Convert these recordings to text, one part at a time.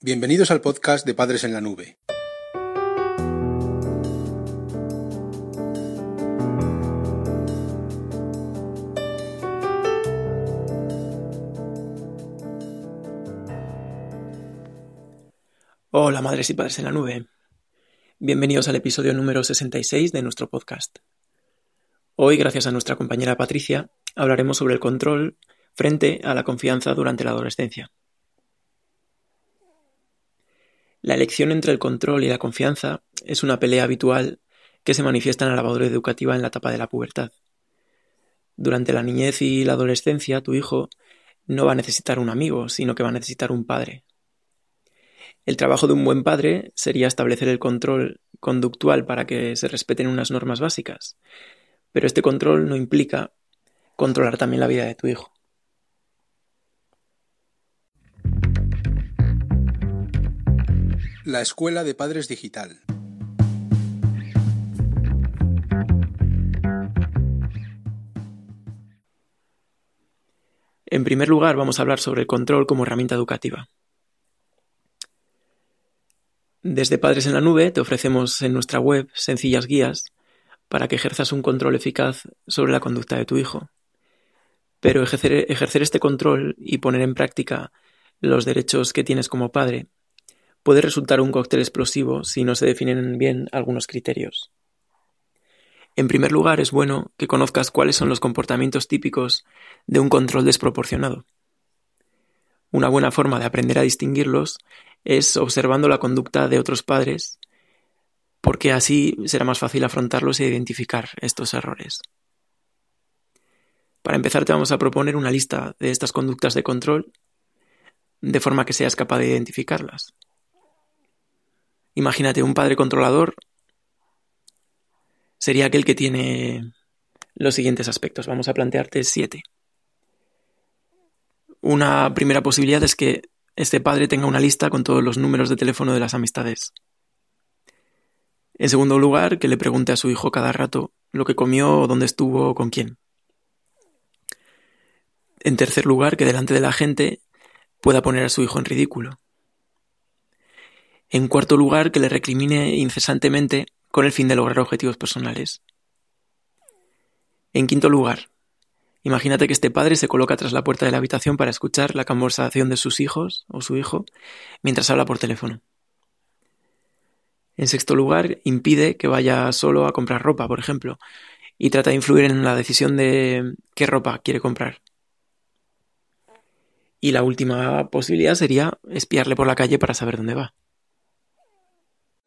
Bienvenidos al podcast de Padres en la Nube. Hola madres y padres en la nube. Bienvenidos al episodio número 66 de nuestro podcast. Hoy, gracias a nuestra compañera Patricia, hablaremos sobre el control frente a la confianza durante la adolescencia. La elección entre el control y la confianza es una pelea habitual que se manifiesta en la labor educativa en la etapa de la pubertad. Durante la niñez y la adolescencia, tu hijo no va a necesitar un amigo, sino que va a necesitar un padre. El trabajo de un buen padre sería establecer el control conductual para que se respeten unas normas básicas, pero este control no implica controlar también la vida de tu hijo. La Escuela de Padres Digital. En primer lugar, vamos a hablar sobre el control como herramienta educativa. Desde Padres en la Nube te ofrecemos en nuestra web sencillas guías para que ejerzas un control eficaz sobre la conducta de tu hijo. Pero ejercer, ejercer este control y poner en práctica los derechos que tienes como padre puede resultar un cóctel explosivo si no se definen bien algunos criterios. En primer lugar, es bueno que conozcas cuáles son los comportamientos típicos de un control desproporcionado. Una buena forma de aprender a distinguirlos es observando la conducta de otros padres, porque así será más fácil afrontarlos e identificar estos errores. Para empezar te vamos a proponer una lista de estas conductas de control, de forma que seas capaz de identificarlas. Imagínate, un padre controlador sería aquel que tiene los siguientes aspectos. Vamos a plantearte siete. Una primera posibilidad es que este padre tenga una lista con todos los números de teléfono de las amistades. En segundo lugar, que le pregunte a su hijo cada rato lo que comió, dónde estuvo con quién. En tercer lugar, que delante de la gente pueda poner a su hijo en ridículo. En cuarto lugar, que le recrimine incesantemente con el fin de lograr objetivos personales. En quinto lugar, imagínate que este padre se coloca tras la puerta de la habitación para escuchar la conversación de sus hijos o su hijo mientras habla por teléfono. En sexto lugar, impide que vaya solo a comprar ropa, por ejemplo, y trata de influir en la decisión de qué ropa quiere comprar. Y la última posibilidad sería espiarle por la calle para saber dónde va.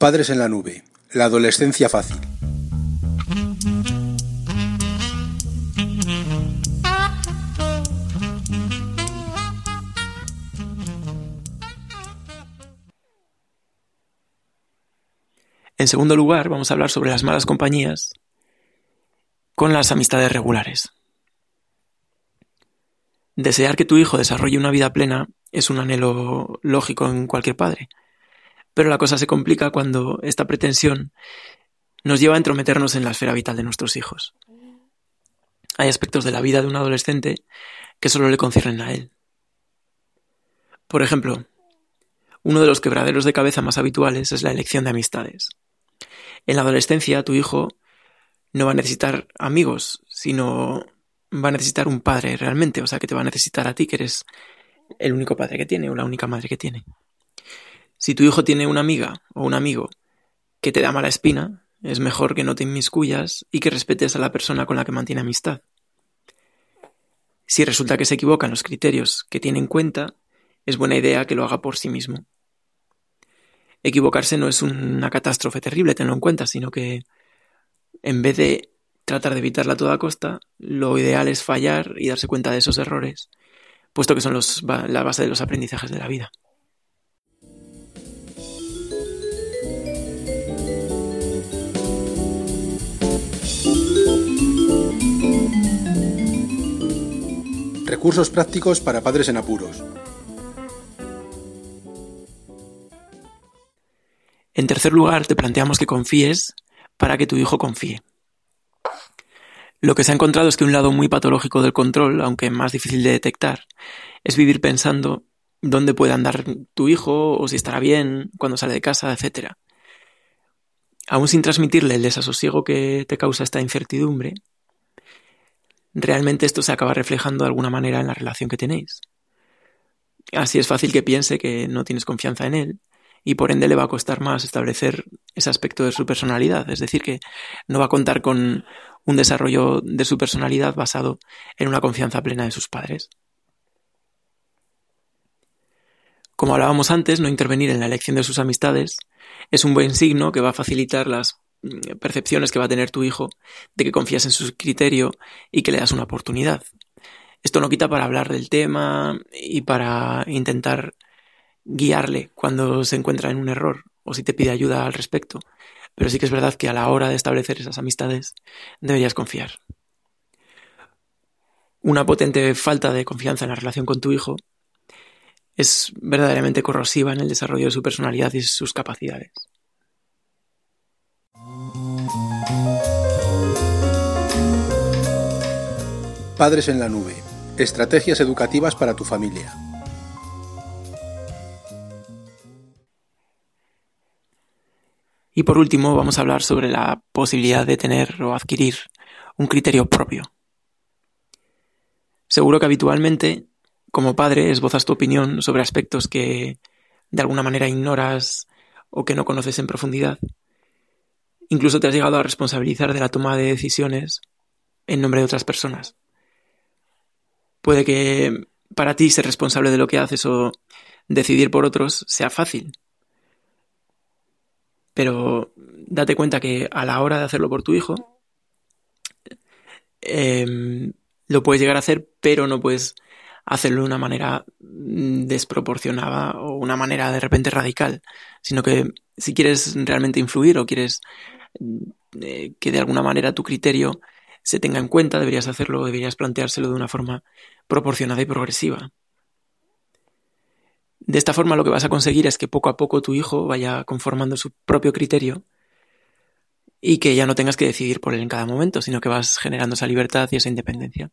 Padres en la nube. La adolescencia fácil. En segundo lugar, vamos a hablar sobre las malas compañías con las amistades regulares. Desear que tu hijo desarrolle una vida plena es un anhelo lógico en cualquier padre. Pero la cosa se complica cuando esta pretensión nos lleva a entrometernos en la esfera vital de nuestros hijos. Hay aspectos de la vida de un adolescente que solo le conciernen a él. Por ejemplo, uno de los quebraderos de cabeza más habituales es la elección de amistades. En la adolescencia, tu hijo no va a necesitar amigos, sino va a necesitar un padre realmente, o sea que te va a necesitar a ti, que eres el único padre que tiene o la única madre que tiene. Si tu hijo tiene una amiga o un amigo que te da mala espina, es mejor que no te inmiscuyas y que respetes a la persona con la que mantiene amistad. Si resulta que se equivoca en los criterios que tiene en cuenta, es buena idea que lo haga por sí mismo. Equivocarse no es una catástrofe terrible, tenlo en cuenta, sino que en vez de tratar de evitarla a toda costa, lo ideal es fallar y darse cuenta de esos errores, puesto que son la base de los aprendizajes de la vida. Recursos prácticos para padres en apuros. En tercer lugar, te planteamos que confíes para que tu hijo confíe. Lo que se ha encontrado es que un lado muy patológico del control, aunque más difícil de detectar, es vivir pensando dónde puede andar tu hijo o si estará bien cuando sale de casa, etc. Aún sin transmitirle el desasosiego que te causa esta incertidumbre, realmente esto se acaba reflejando de alguna manera en la relación que tenéis. Así es fácil que piense que no tienes confianza en él y por ende le va a costar más establecer ese aspecto de su personalidad, es decir, que no va a contar con un desarrollo de su personalidad basado en una confianza plena de sus padres. Como hablábamos antes, no intervenir en la elección de sus amistades es un buen signo que va a facilitar las percepciones que va a tener tu hijo de que confías en su criterio y que le das una oportunidad. Esto no quita para hablar del tema y para intentar guiarle cuando se encuentra en un error o si te pide ayuda al respecto. Pero sí que es verdad que a la hora de establecer esas amistades deberías confiar. Una potente falta de confianza en la relación con tu hijo es verdaderamente corrosiva en el desarrollo de su personalidad y sus capacidades. Padres en la nube. Estrategias educativas para tu familia. Y por último vamos a hablar sobre la posibilidad de tener o adquirir un criterio propio. Seguro que habitualmente como padre esbozas tu opinión sobre aspectos que de alguna manera ignoras o que no conoces en profundidad. Incluso te has llegado a responsabilizar de la toma de decisiones en nombre de otras personas. Puede que para ti ser responsable de lo que haces o decidir por otros sea fácil. Pero date cuenta que a la hora de hacerlo por tu hijo, em, lo puedes llegar a hacer, pero no puedes hacerlo de una manera mm, desproporcionada o una manera de repente radical, sino que si quieres realmente influir o quieres mm, eh, que de alguna manera tu criterio se tenga en cuenta, deberías hacerlo, deberías planteárselo de una forma proporcionada y progresiva. De esta forma lo que vas a conseguir es que poco a poco tu hijo vaya conformando su propio criterio y que ya no tengas que decidir por él en cada momento, sino que vas generando esa libertad y esa independencia.